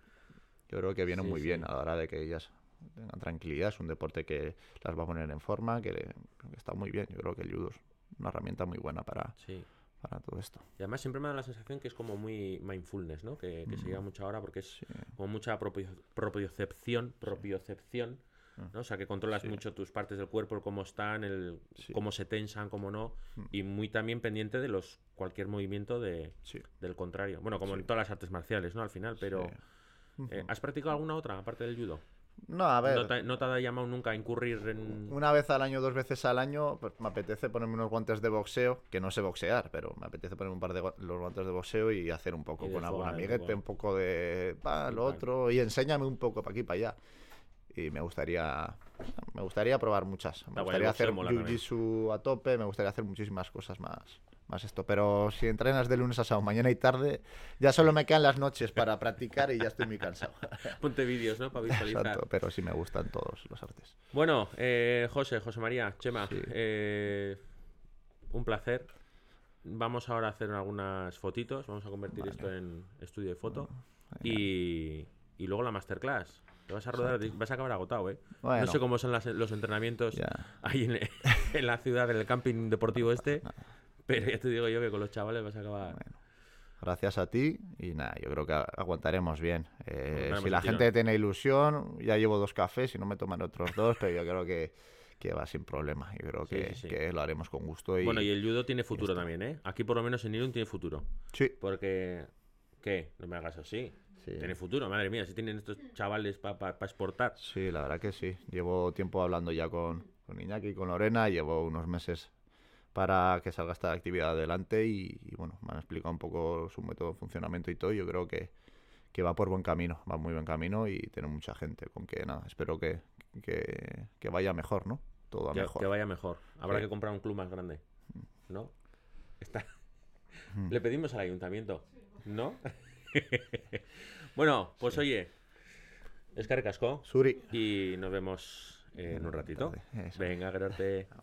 yo creo que viene muy bien a la hora de que ellas tengan tranquilidad. Es un deporte que las va a poner en forma, que, que está muy bien. Yo creo que el judo una herramienta muy buena para, Sí. para todo esto. Y además siempre me da la sensación que es como muy mindfulness, ¿no? Que, que se lleva mucho ahora porque es Sí. como mucha propio, propiocepción, propiocepción, Mm. ¿no? O sea, que controlas mucho tus partes del cuerpo, cómo están, el cómo se tensan, cómo no, Mm. y muy también pendiente de los cualquier movimiento de, del contrario. Bueno, como en todas las artes marciales, ¿no? Al final, pero eh. ¿has practicado alguna otra aparte del judo? No, a ver. ¿No te, no te ha llamado nunca a incurrir en...? Una vez al año, dos veces al año, pues me apetece ponerme unos guantes de boxeo, que no sé boxear, pero me apetece ponerme un par de los guantes de boxeo y hacer un poco con algún amiguete, un poco de pa, lo otro, y enséñame un poco para aquí, para allá. Y me gustaría me gustaría probar muchas. Me gustaría hacer jiu-jitsu a tope, me gustaría hacer muchísimas cosas más, más esto. Pero si entrenas de lunes a sábado, mañana y tarde, ya solo me quedan las noches para practicar y ya estoy muy cansado. Ponte vídeos, ¿no? Para visualizar. Exacto, pero sí me gustan todos los artes. Bueno, eh, José, José María, Chema, Sí. eh, un placer. Vamos ahora a hacer algunas fotitos, vamos a convertir Vale. esto en estudio de foto y, y luego la masterclass. Te vas a rodar, vas a acabar agotado, ¿eh? Bueno, No sé cómo son las- los entrenamientos ahí en, en la ciudad, en el camping deportivo este, pero ya te digo yo que con los chavales vas a acabar... Bueno, gracias a ti y nada, yo creo que aguantaremos bien. Eh, si la gente tiene ilusión, ya llevo dos cafés y no me toman otros dos, pero yo creo que, que va sin problema. Yo creo Sí, que, sí, sí. que lo haremos con gusto. Y... Bueno, y el judo tiene futuro también, ¿eh? Aquí por lo menos en Irún tiene futuro. Sí, Porque... ¿Qué? No me hagas así. sí. Tiene futuro, madre mía, si tienen estos chavales para exportar. Sí, la verdad que sí. Llevo tiempo hablando ya con, con Iñaki y con Lorena, llevo unos meses para que salga esta actividad adelante y, y, bueno, me han explicado un poco su método de funcionamiento y todo. Yo creo que, que va por buen camino, va muy buen camino y tiene mucha gente. Con que nada, espero que, que, que vaya mejor, ¿no? Todo a Que, mejor. que vaya mejor. Habrá Sí. que comprar un club más grande. ¿No? Está... Mm. Le pedimos al ayuntamiento. ¿No? bueno, pues oye. Es casco Suri. y nos vemos en un ratito. Venga, Gerarte.